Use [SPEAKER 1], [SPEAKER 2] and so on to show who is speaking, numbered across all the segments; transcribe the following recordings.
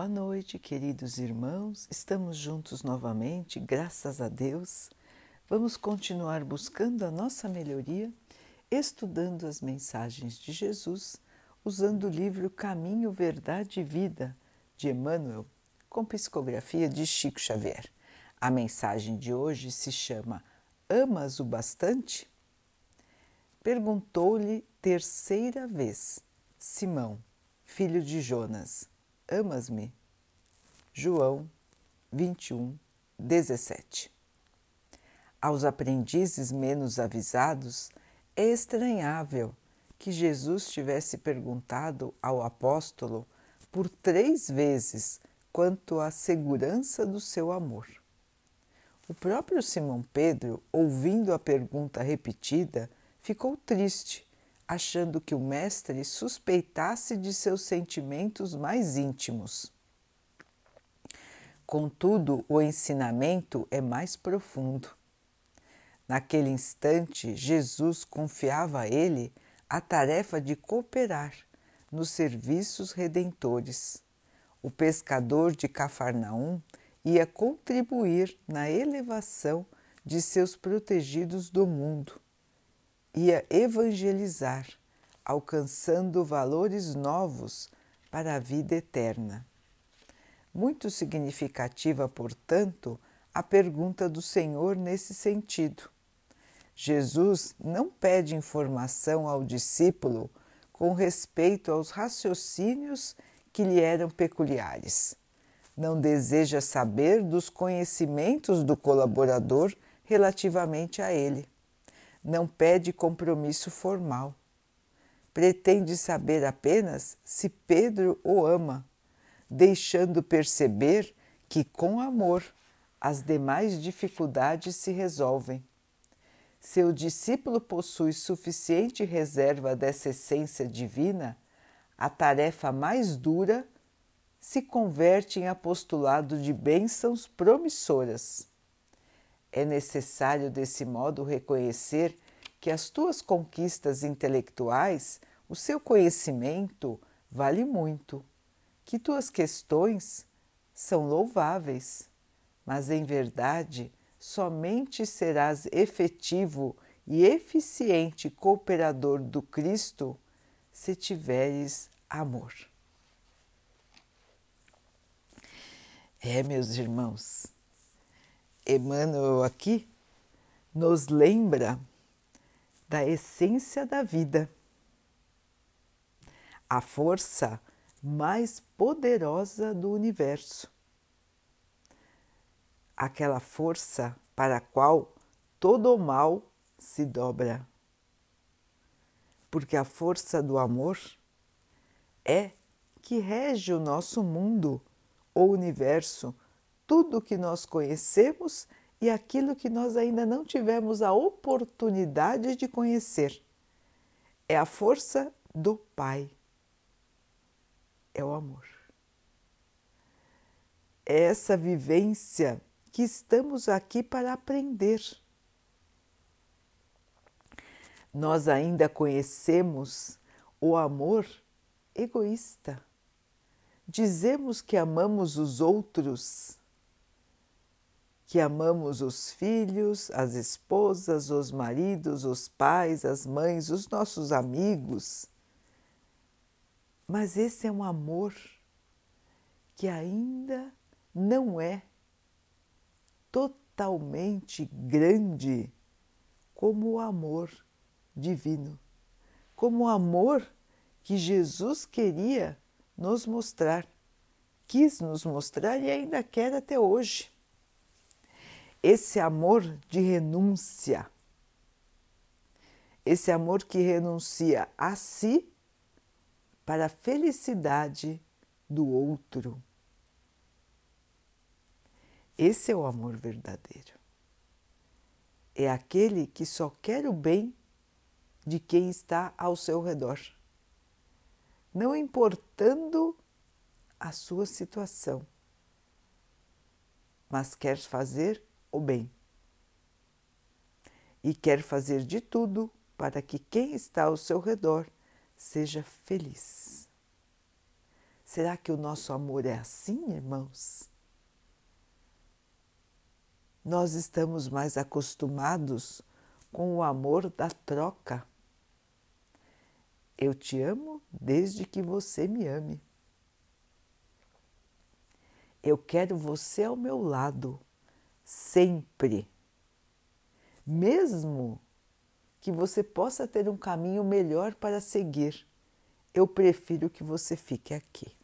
[SPEAKER 1] Boa noite, queridos irmãos. Estamos juntos novamente, graças a Deus. Vamos continuar buscando a nossa melhoria, estudando as mensagens de Jesus, usando o livro Caminho, Verdade e Vida de Emmanuel, com psicografia de Chico Xavier. A mensagem de hoje se chama Amas o bastante? Perguntou-lhe terceira vez Simão, filho de Jonas Amas-me? João 21, 17. Aos aprendizes menos avisados, é estranhável que Jesus tivesse perguntado ao apóstolo por três vezes quanto à segurança do seu amor. O próprio Simão Pedro, ouvindo a pergunta repetida, ficou triste achando que o Mestre suspeitasse de seus sentimentos mais íntimos. Contudo, o ensinamento é mais profundo. Naquele instante, Jesus confiava a ele a tarefa de cooperar nos serviços redentores. O pescador de Cafarnaum ia contribuir na elevação de seus protegidos do mundo ia evangelizar, alcançando valores novos para a vida eterna. Muito significativa, portanto, a pergunta do Senhor nesse sentido. Jesus não pede informação ao discípulo com respeito aos raciocínios que lhe eram peculiares. Não deseja saber dos conhecimentos do colaborador relativamente a ele não pede compromisso formal. Pretende saber apenas se Pedro o ama, deixando perceber que, com amor, as demais dificuldades se resolvem. Seu discípulo possui suficiente reserva dessa essência divina, a tarefa mais dura se converte em apostolado de bênçãos promissoras. É necessário, desse modo, reconhecer que as tuas conquistas intelectuais, o seu conhecimento, vale muito, que tuas questões são louváveis, mas em verdade somente serás efetivo e eficiente cooperador do Cristo se tiveres amor. É, meus irmãos, Emmanuel aqui nos lembra da essência da vida, a força mais poderosa do universo, aquela força para a qual todo o mal se dobra. Porque a força do amor é que rege o nosso mundo, o universo, tudo que nós conhecemos e aquilo que nós ainda não tivemos a oportunidade de conhecer. É a força do Pai. É o amor. É essa vivência que estamos aqui para aprender. Nós ainda conhecemos o amor egoísta. Dizemos que amamos os outros que amamos os filhos, as esposas, os maridos, os pais, as mães, os nossos amigos. Mas esse é um amor que ainda não é totalmente grande como o amor divino, como o amor que Jesus queria nos mostrar, quis nos mostrar e ainda quer até hoje esse amor de renúncia, esse amor que renuncia a si para a felicidade do outro. Esse é o amor verdadeiro. É aquele que só quer o bem de quem está ao seu redor, não importando a sua situação, mas quer fazer o bem. E quer fazer de tudo para que quem está ao seu redor seja feliz. Será que o nosso amor é assim, irmãos? Nós estamos mais acostumados com o amor da troca. Eu te amo desde que você me ame. Eu quero você ao meu lado, sempre. Mesmo que você possa ter um caminho melhor para seguir, eu prefiro que você fique aqui.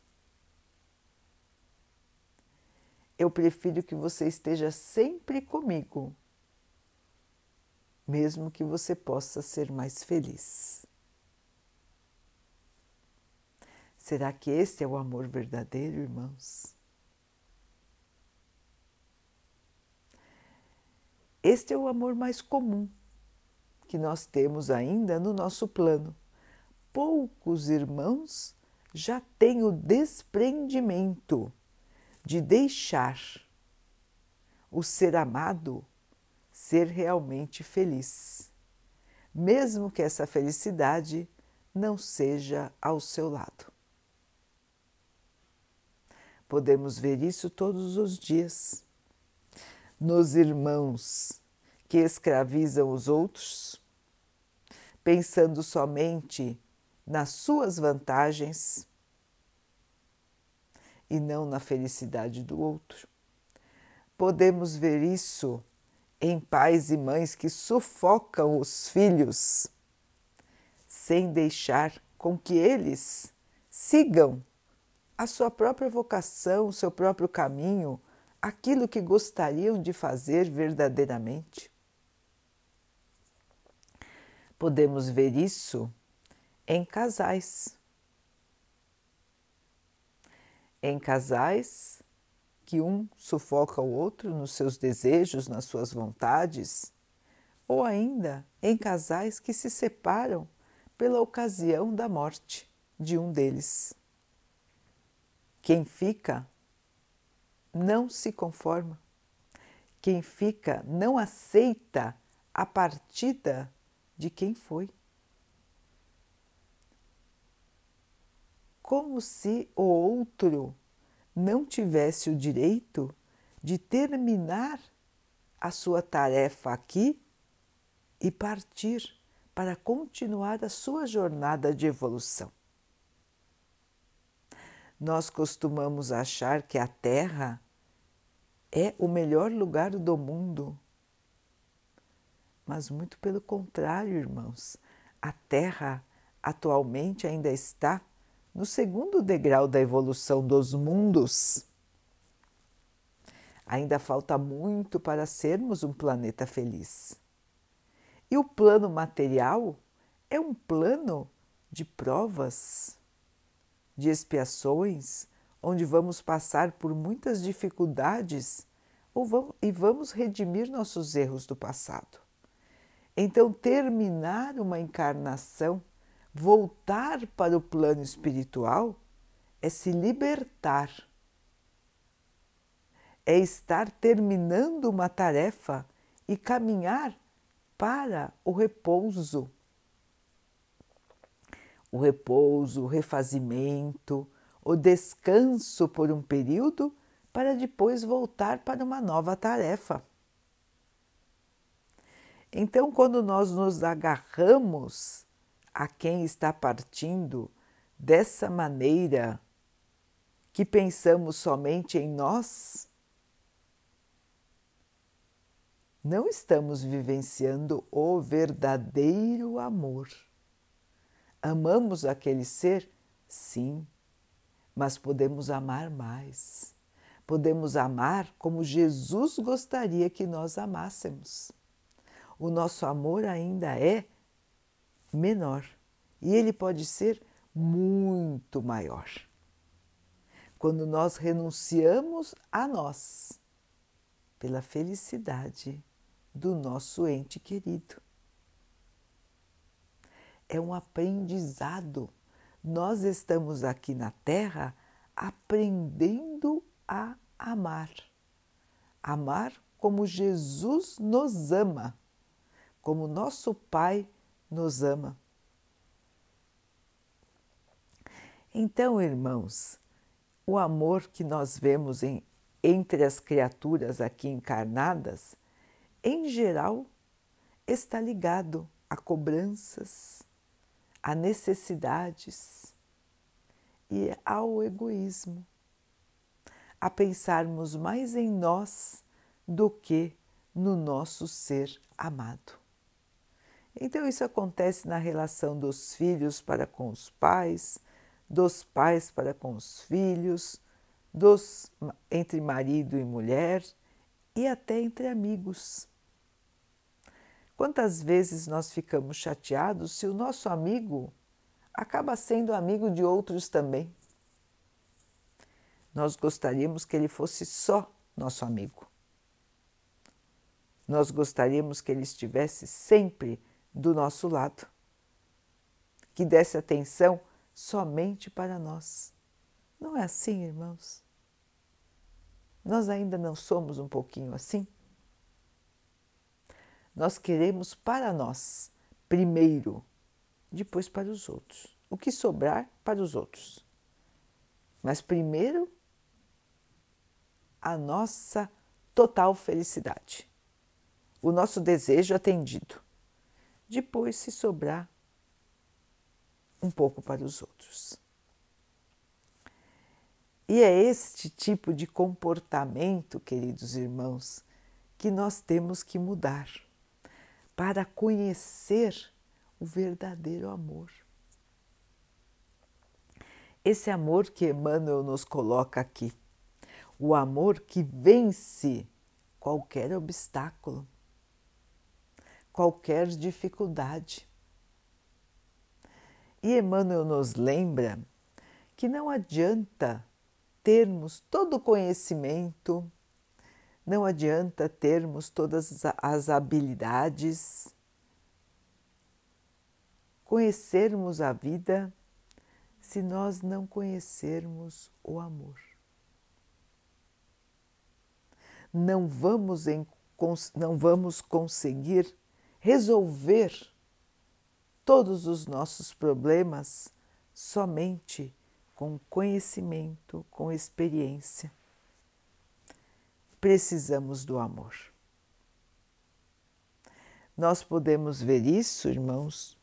[SPEAKER 1] Eu prefiro que você esteja sempre comigo, mesmo que você possa ser mais feliz. Será que esse é o amor verdadeiro, irmãos? Este é o amor mais comum que nós temos ainda no nosso plano. Poucos irmãos já têm o desprendimento de deixar o ser amado ser realmente feliz, mesmo que essa felicidade não seja ao seu lado. Podemos ver isso todos os dias nos irmãos que escravizam os outros, pensando somente nas suas vantagens e não na felicidade do outro. Podemos ver isso em pais e mães que sufocam os filhos sem deixar com que eles sigam a sua própria vocação, o seu próprio caminho, aquilo que gostariam de fazer verdadeiramente. Podemos ver isso em casais. Em casais que um sufoca o outro nos seus desejos, nas suas vontades, ou ainda em casais que se separam pela ocasião da morte de um deles. Quem fica não se conforma. Quem fica não aceita a partida de quem foi. Como se o outro não tivesse o direito de terminar a sua tarefa aqui e partir para continuar a sua jornada de evolução. Nós costumamos achar que a Terra é o melhor lugar do mundo. Mas muito pelo contrário, irmãos, a Terra atualmente ainda está no segundo degrau da evolução dos mundos. Ainda falta muito para sermos um planeta feliz. E o plano material é um plano de provas, de expiações, onde vamos passar por muitas dificuldades e vamos redimir nossos erros do passado. Então, terminar uma encarnação, voltar para o plano espiritual, é se libertar, é estar terminando uma tarefa e caminhar para o repouso. O repouso, o refazimento, o descanso por um período para depois voltar para uma nova tarefa. Então, quando nós nos agarramos a quem está partindo dessa maneira que pensamos somente em nós, não estamos vivenciando o verdadeiro amor. Amamos aquele ser? Sim, mas podemos amar mais. Podemos amar como Jesus gostaria que nós amássemos. O nosso amor ainda é menor e ele pode ser muito maior. Quando nós renunciamos a nós pela felicidade do nosso ente querido. É um aprendizado nós estamos aqui na Terra aprendendo a amar. Amar como Jesus nos ama, como nosso Pai nos ama. Então, irmãos, o amor que nós vemos em, entre as criaturas aqui encarnadas, em geral, está ligado a cobranças, a necessidades e ao egoísmo, a pensarmos mais em nós do que no nosso ser amado. Então, isso acontece na relação dos filhos para com os pais, dos pais para com os filhos, dos, entre marido e mulher e até entre amigos. Quantas vezes nós ficamos chateados se o nosso amigo acaba sendo amigo de outros também? Nós gostaríamos que ele fosse só nosso amigo. Nós gostaríamos que ele estivesse sempre do nosso lado, que desse atenção somente para nós. Não é assim, irmãos? Nós ainda não somos um pouquinho assim? Nós queremos para nós, primeiro, depois para os outros. O que sobrar para os outros. Mas primeiro, a nossa total felicidade, o nosso desejo atendido. Depois, se sobrar, um pouco para os outros. E é este tipo de comportamento, queridos irmãos, que nós temos que mudar para conhecer o verdadeiro amor. Esse amor que Emmanuel nos coloca aqui, o amor que vence qualquer obstáculo, qualquer dificuldade. E Emmanuel nos lembra que não adianta termos todo o conhecimento, não adianta termos todas as habilidades, conhecermos a vida se nós não conhecermos o amor. Não vamos, em, não vamos conseguir resolver todos os nossos problemas somente com conhecimento, com experiência. Precisamos do amor. Nós podemos ver isso, irmãos,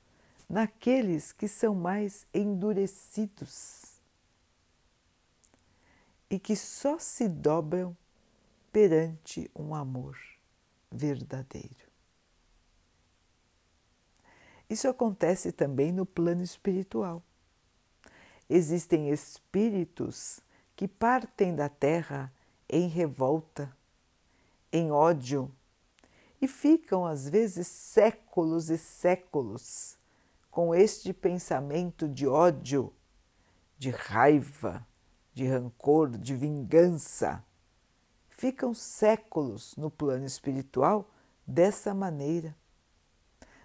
[SPEAKER 1] naqueles que são mais endurecidos e que só se dobram perante um amor verdadeiro. Isso acontece também no plano espiritual. Existem espíritos que partem da Terra em revolta, em ódio, e ficam às vezes séculos e séculos com este pensamento de ódio, de raiva, de rancor, de vingança. Ficam séculos no plano espiritual dessa maneira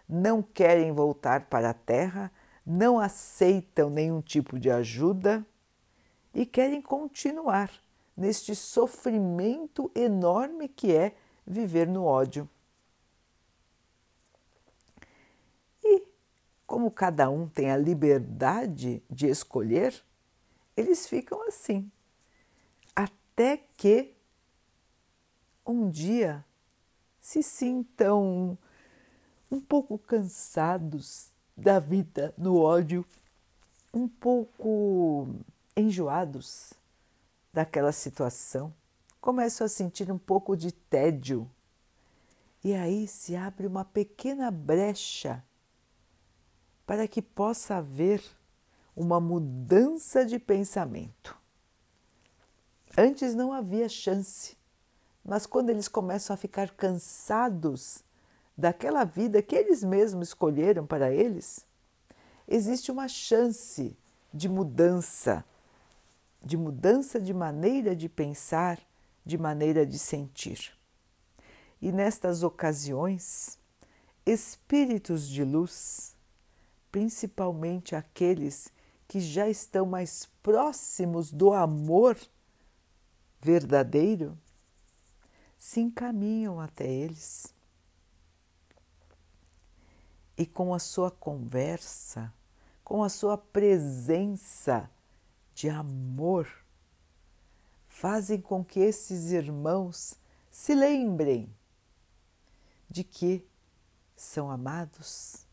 [SPEAKER 1] não querem voltar para a Terra, não aceitam nenhum tipo de ajuda e querem continuar neste sofrimento enorme que é viver no ódio. E, como cada um tem a liberdade de escolher, eles ficam assim, até que um dia se sintam um pouco cansados da vida no ódio, um pouco enjoados daquela situação, começam a sentir um pouco de tédio. E aí se abre uma pequena brecha para que possa haver uma mudança de pensamento. Antes não havia chance, mas quando eles começam a ficar cansados daquela vida que eles mesmos escolheram para eles, existe uma chance de mudança, de mudança de maneira de pensar, de maneira de sentir. E nestas ocasiões, espíritos de luz, principalmente aqueles que já estão mais próximos do amor verdadeiro, se encaminham até eles e com a sua conversa, com a sua presença de amor, fazem com que esses irmãos se lembrem de que são amados,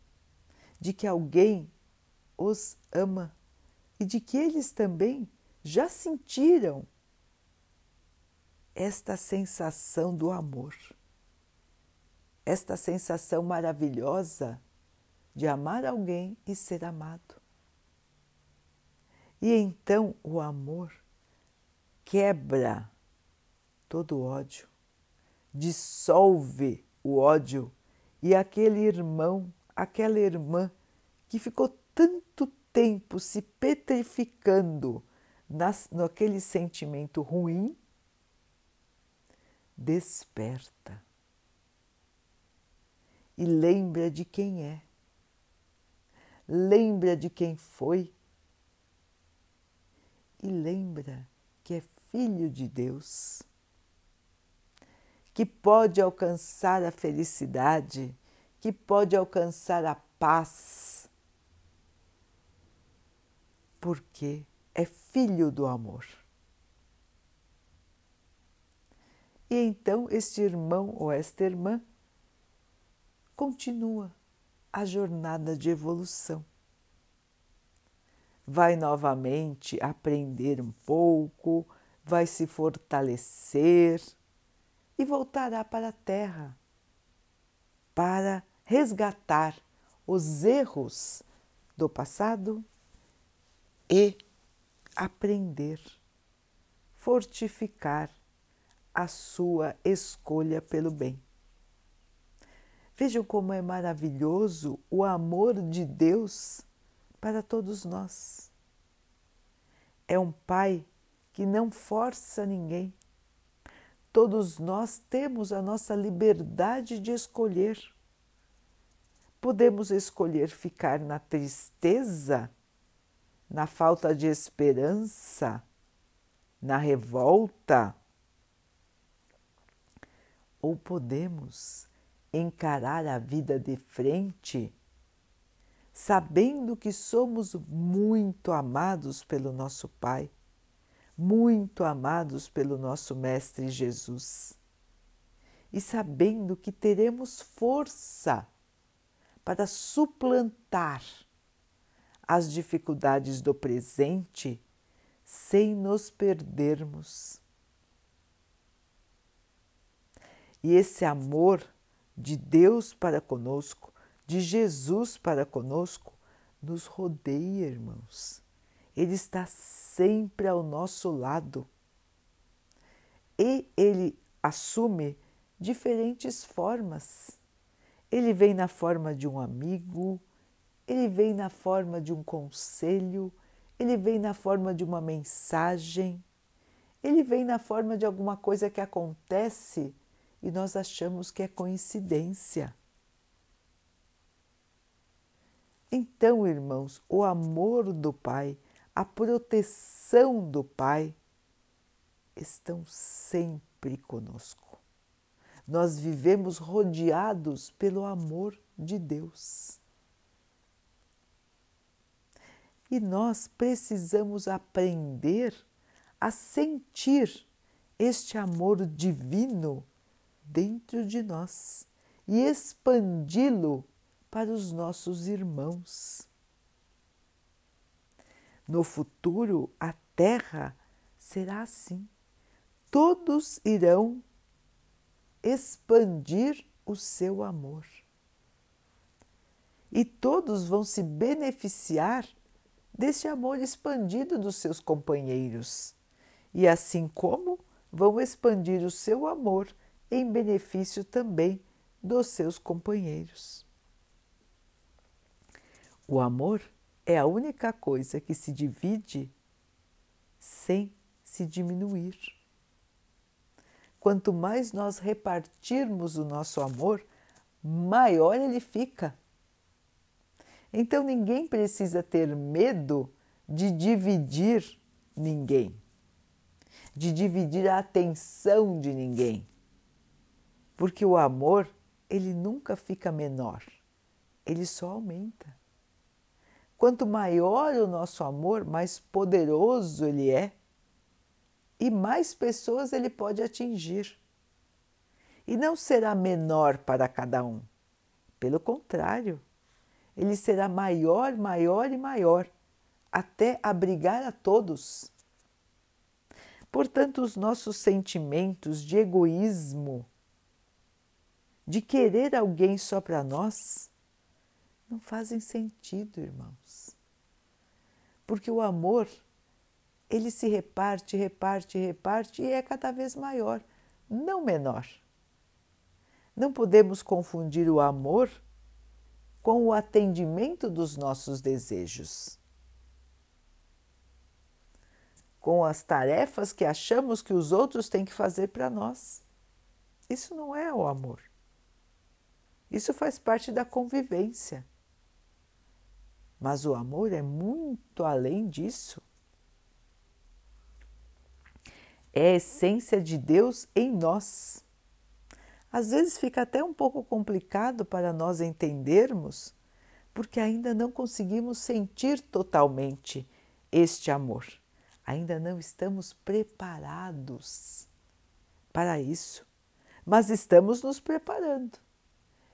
[SPEAKER 1] de que alguém os ama e de que eles também já sentiram esta sensação do amor, esta sensação maravilhosa de amar alguém e ser amado. E então o amor quebra todo o ódio, dissolve o ódio e aquele irmão, aquela irmã que ficou tanto tempo se petrificando nas, naquele sentimento ruim, desperta e lembra de quem é, lembra de quem foi e lembra que é filho de Deus que pode alcançar a felicidade, que pode alcançar a paz, porque é filho do amor. E então este irmão ou esta irmã continua a jornada de evolução. Vai novamente aprender um pouco, vai se fortalecer e voltará para a terra para resgatar os erros do passado e aprender, fortificar a sua escolha pelo bem. Vejam como é maravilhoso o amor de Deus para todos nós. É um Pai que não força ninguém, Todos nós temos a nossa liberdade de escolher. Podemos escolher ficar na tristeza, na falta de esperança, na revolta, ou podemos encarar a vida de frente, sabendo que somos muito amados pelo nosso Pai muito amados pelo nosso Mestre Jesus, e sabendo que teremos força para suplantar as dificuldades do presente sem nos perdermos. E esse amor de Deus para conosco, de Jesus para conosco, nos rodeia, irmãos ele está sempre ao nosso lado. E ele assume diferentes formas. Ele vem na forma de um amigo, ele vem na forma de um conselho, ele vem na forma de uma mensagem, ele vem na forma de alguma coisa que acontece e nós achamos que é coincidência. Então, irmãos, o amor do Pai a proteção do Pai estão sempre conosco. Nós vivemos rodeados pelo amor de Deus. E nós precisamos aprender a sentir este amor divino dentro de nós e expandi-lo para os nossos irmãos. No futuro, a Terra será assim. Todos irão expandir o seu amor. E todos vão se beneficiar desse amor expandido dos seus companheiros. E assim como vão expandir o seu amor em benefício também dos seus companheiros. O amor é a única coisa que se divide sem se diminuir. Quanto mais nós repartirmos o nosso amor, maior ele fica. Então ninguém precisa ter medo de dividir ninguém, de dividir a atenção de ninguém. Porque o amor, ele nunca fica menor, ele só aumenta. Quanto maior o nosso amor, mais poderoso ele é. e mais pessoas ele pode atingir. E não será menor para cada um. Pelo contrário, ele será maior, maior e maior, até abrigar a todos. Portanto, os nossos sentimentos de egoísmo, de querer alguém só para nós, não fazem sentido, irmãos. Porque o amor, ele se reparte, reparte, reparte e é cada vez maior, não menor. Não podemos confundir o amor com o atendimento dos nossos desejos, com as tarefas que achamos que os outros têm que fazer para nós. Isso não é o amor. Isso faz parte da convivência. Mas o amor é muito além disso. É a essência de Deus em nós. Às vezes fica até um pouco complicado para nós entendermos, porque ainda não conseguimos sentir totalmente este amor. Ainda não estamos preparados para isso, mas estamos nos preparando,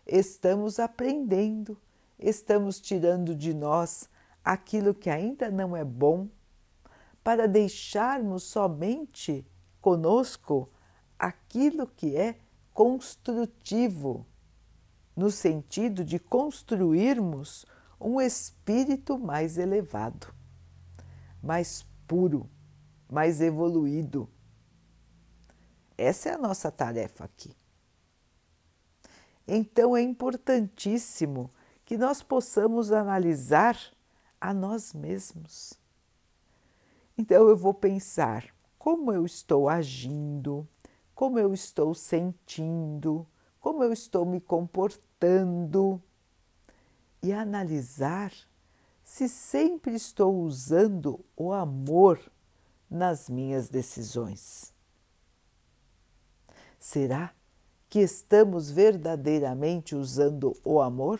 [SPEAKER 1] estamos aprendendo, estamos tirando de nós aquilo que ainda não é bom, para deixarmos somente conosco aquilo que é construtivo, no sentido de construirmos um espírito mais elevado, mais puro, mais evoluído. Essa é a nossa tarefa aqui. Então é importantíssimo que nós possamos analisar a nós mesmos. Então eu vou pensar como eu estou agindo, como eu estou sentindo, como eu estou me comportando e analisar se sempre estou usando o amor nas minhas decisões. Será que estamos verdadeiramente usando o amor?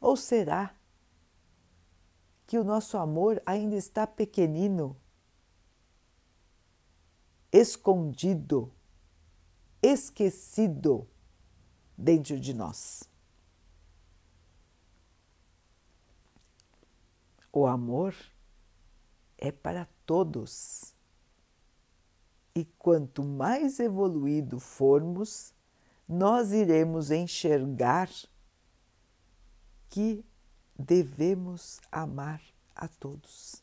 [SPEAKER 1] Ou será que o nosso amor ainda está pequenino escondido, esquecido dentro de nós. O amor é para todos. E quanto mais evoluído formos, nós iremos enxergar que devemos amar a todos,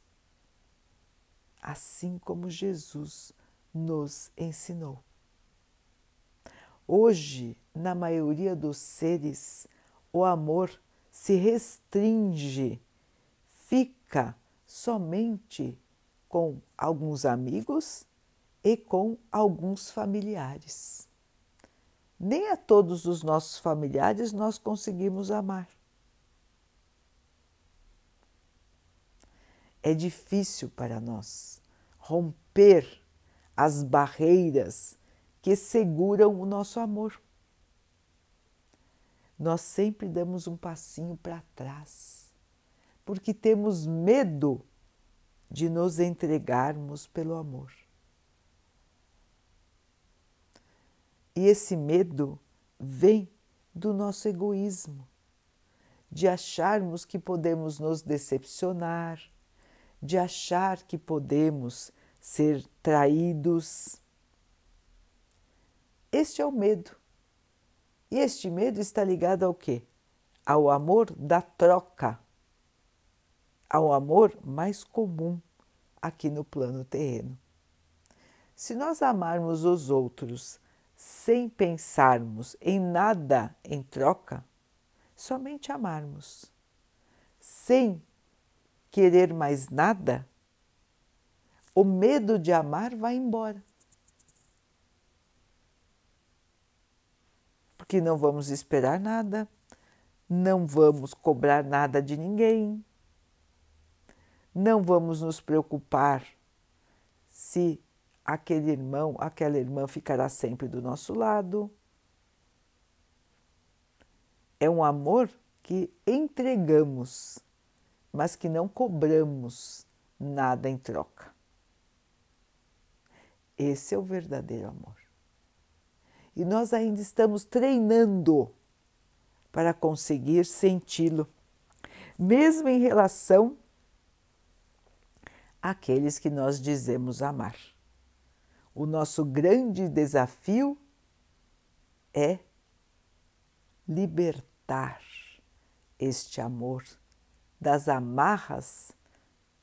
[SPEAKER 1] assim como Jesus nos ensinou. Hoje, na maioria dos seres, o amor se restringe, fica somente com alguns amigos e com alguns familiares. Nem a todos os nossos familiares nós conseguimos amar. É difícil para nós romper as barreiras que seguram o nosso amor. Nós sempre damos um passinho para trás, porque temos medo de nos entregarmos pelo amor. E esse medo vem do nosso egoísmo, de acharmos que podemos nos decepcionar, de achar que podemos ser traídos. Este é o medo. E este medo está ligado ao quê? Ao amor da troca, ao amor mais comum aqui no plano terreno. Se nós amarmos os outros sem pensarmos em nada em troca, somente amarmos, sem querer mais nada, o medo de amar vai embora. Porque não vamos esperar nada, não vamos cobrar nada de ninguém, não vamos nos preocupar se aquele irmão, aquela irmã ficará sempre do nosso lado. É um amor que entregamos, mas que não cobramos nada em troca. Esse é o verdadeiro amor. E nós ainda estamos treinando para conseguir senti-lo, mesmo em relação àqueles que nós dizemos amar. O nosso grande desafio é libertar este amor das amarras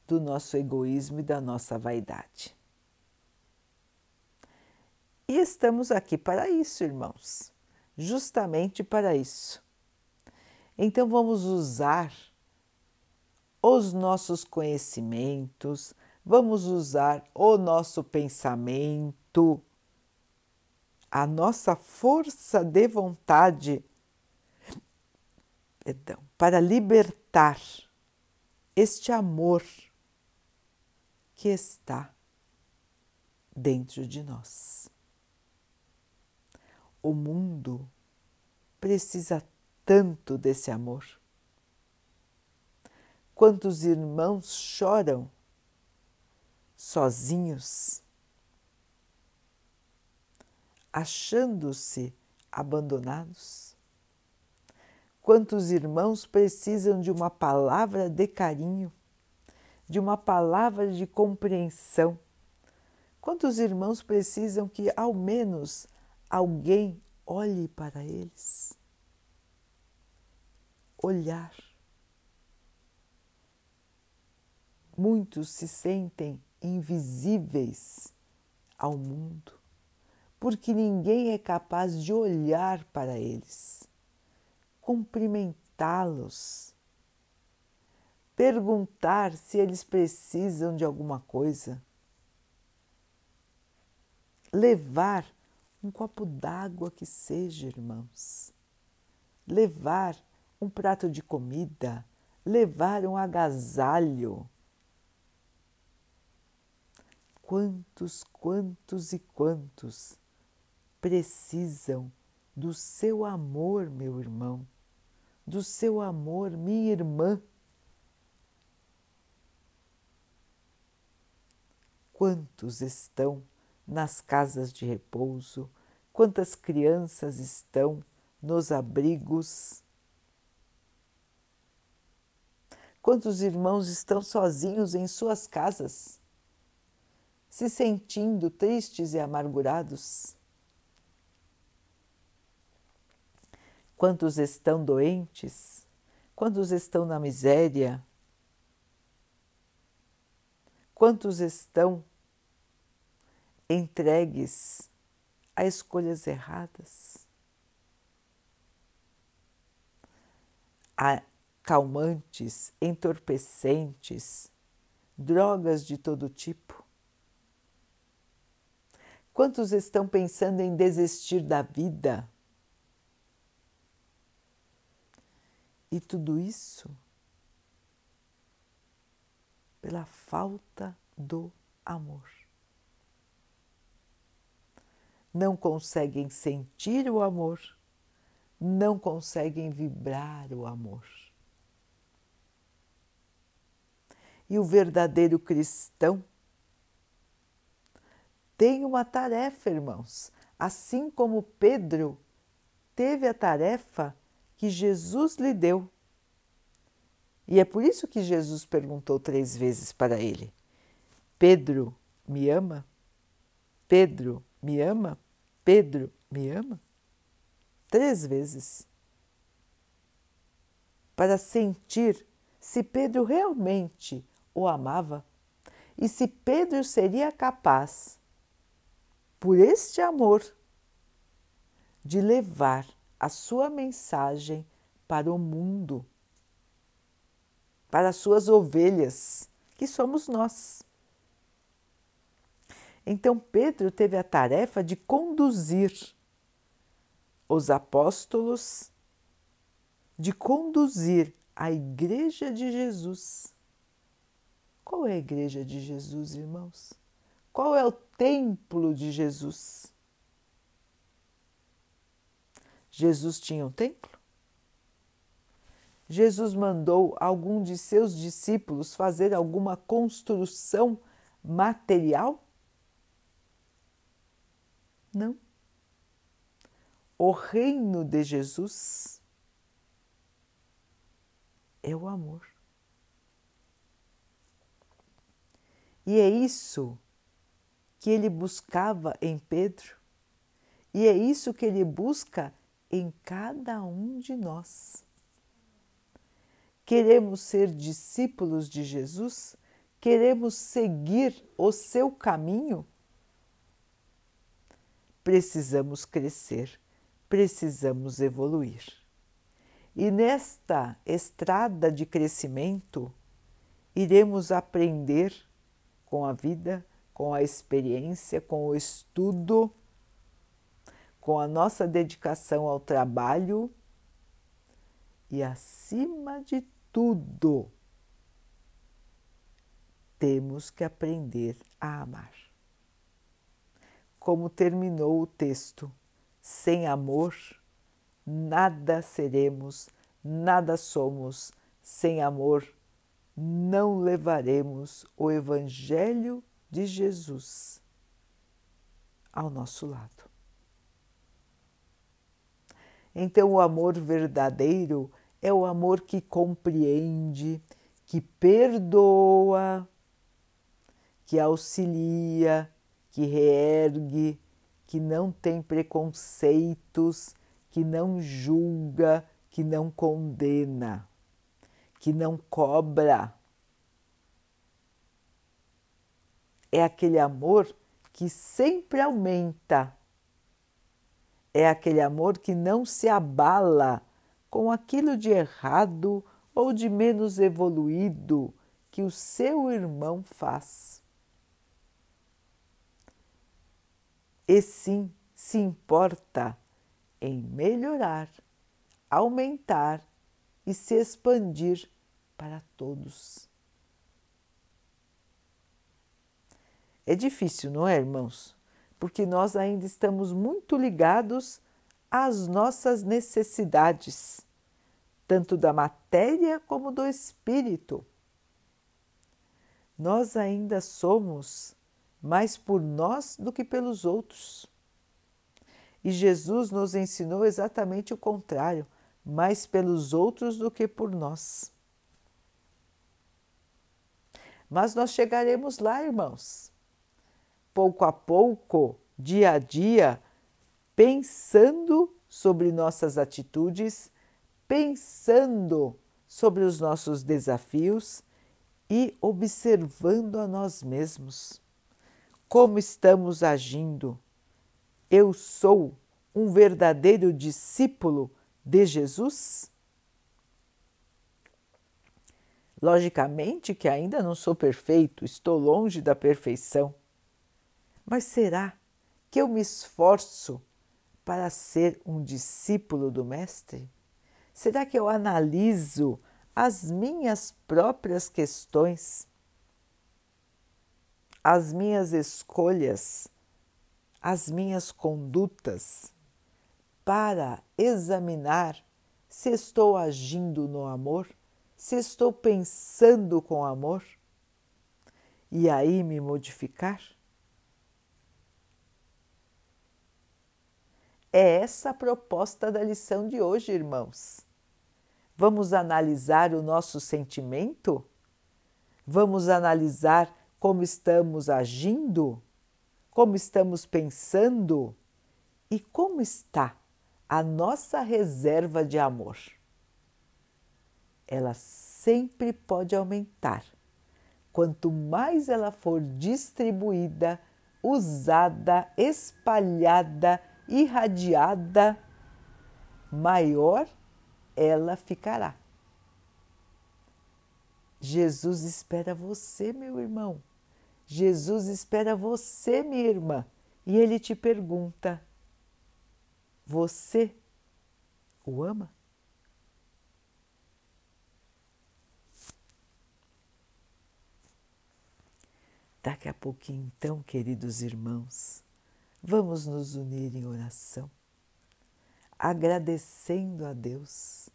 [SPEAKER 1] do nosso egoísmo e da nossa vaidade. E estamos aqui para isso, irmãos, justamente para isso. Então vamos usar os nossos conhecimentos, vamos usar o nosso pensamento, a nossa força de vontade perdão, para libertar este amor que está dentro de nós. O mundo precisa tanto desse amor. Quantos irmãos choram sozinhos, achando-se abandonados? Quantos irmãos precisam de uma palavra de carinho, de uma palavra de compreensão? Quantos irmãos precisam que ao menos alguém olhe para eles. Olhar. Muitos se sentem invisíveis ao mundo, porque ninguém é capaz de olhar para eles, cumprimentá-los, perguntar se eles precisam de alguma coisa, levar um copo d'água que seja, irmãos. Levar um prato de comida, levar um agasalho. Quantos, quantos e quantos precisam do seu amor, meu irmão, do seu amor, minha irmã. Quantos estão nas casas de repouso, quantas crianças estão nos abrigos. Quantos irmãos estão sozinhos em suas casas, se sentindo tristes e amargurados? Quantos estão doentes? Quantos estão na miséria? Quantos estão entregues a escolhas erradas, a calmantes, entorpecentes, drogas de todo tipo. Quantos estão pensando em desistir da vida? E tudo isso pela falta do amor não conseguem sentir o amor, não conseguem vibrar o amor. E o verdadeiro cristão tem uma tarefa, irmãos, assim como Pedro teve a tarefa que Jesus lhe deu. E é por isso que Jesus perguntou três vezes para ele: Pedro, me ama? Pedro, me ama? Pedro me ama? Três vezes. Para sentir se Pedro realmente o amava e se Pedro seria capaz, por este amor, de levar a sua mensagem para o mundo, para as suas ovelhas, que somos nós. Então Pedro teve a tarefa de conduzir os apóstolos, de conduzir a Igreja de Jesus. Qual é a Igreja de Jesus, irmãos? Qual é o templo de Jesus? Jesus tinha um templo? Jesus mandou algum de seus discípulos fazer alguma construção material? Não. O reino de Jesus é o amor. E é isso que ele buscava em Pedro, e é isso que ele busca em cada um de nós. Queremos ser discípulos de Jesus? Queremos seguir o seu caminho? Precisamos crescer, precisamos evoluir. E nesta estrada de crescimento, iremos aprender com a vida, com a experiência, com o estudo, com a nossa dedicação ao trabalho e, acima de tudo, temos que aprender a amar. Como terminou o texto, sem amor, nada seremos, nada somos, sem amor, não levaremos o Evangelho de Jesus ao nosso lado. Então, o amor verdadeiro é o amor que compreende, que perdoa, que auxilia, que reergue, que não tem preconceitos, que não julga, que não condena, que não cobra. É aquele amor que sempre aumenta. É aquele amor que não se abala com aquilo de errado ou de menos evoluído que o seu irmão faz. E sim se importa em melhorar, aumentar e se expandir para todos. É difícil, não é, irmãos? Porque nós ainda estamos muito ligados às nossas necessidades, tanto da matéria como do espírito. Nós ainda somos mais por nós do que pelos outros. E Jesus nos ensinou exatamente o contrário, mais pelos outros do que por nós. Mas nós chegaremos lá, irmãos. Pouco a pouco, dia a dia, pensando sobre nossas atitudes, pensando sobre os nossos desafios e observando a nós mesmos. Como estamos agindo? eu sou um verdadeiro discípulo de Jesus? Logicamente que ainda não sou perfeito, estou longe da perfeição. Mas será que eu me esforço para ser um discípulo do Mestre? Será que eu analiso as minhas próprias questões, as minhas escolhas? As minhas condutas? Para examinar se estou agindo no amor, se estou pensando com amor? E aí me modificar? É essa a proposta da lição de hoje, irmãos. Vamos analisar o nosso sentimento? Vamos analisar como estamos agindo? como estamos pensando e como está a nossa reserva de amor. Ela sempre pode aumentar. Quanto mais ela for distribuída, usada, espalhada, irradiada, maior ela ficará. Jesus espera você, meu irmão. Jesus espera você, minha irmã, e ele te pergunta: Você o ama? Daqui a pouquinho, então, queridos irmãos, vamos nos unir em oração, agradecendo a Deus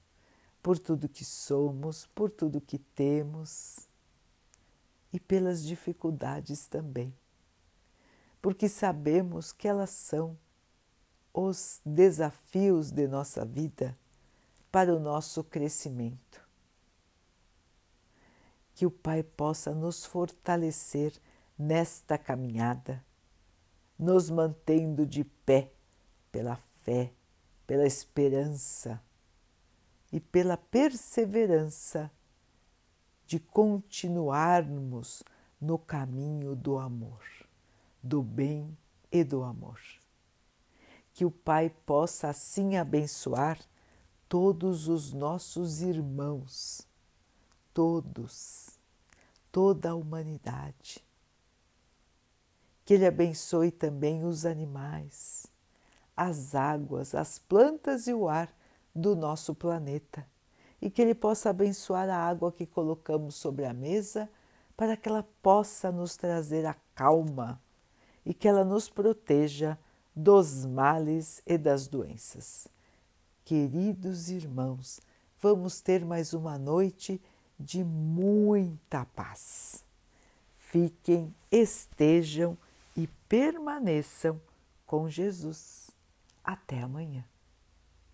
[SPEAKER 1] por tudo que somos, por tudo que temos e pelas dificuldades também, porque sabemos que elas são os desafios de nossa vida para o nosso crescimento. Que o Pai possa nos fortalecer nesta caminhada, nos mantendo de pé pela fé, pela esperança e pela perseverança de continuarmos no caminho do amor, do bem e do amor. Que o Pai possa assim abençoar todos os nossos irmãos, todos, toda a humanidade. Que Ele abençoe também os animais, as águas, as plantas e o ar do nosso planeta e que Ele possa abençoar a água que colocamos sobre a mesa para que ela possa nos trazer a calma e que ela nos proteja dos males e das doenças. Queridos irmãos, vamos ter mais uma noite de muita paz. Fiquem, estejam permaneçam com Jesus. Até amanhã.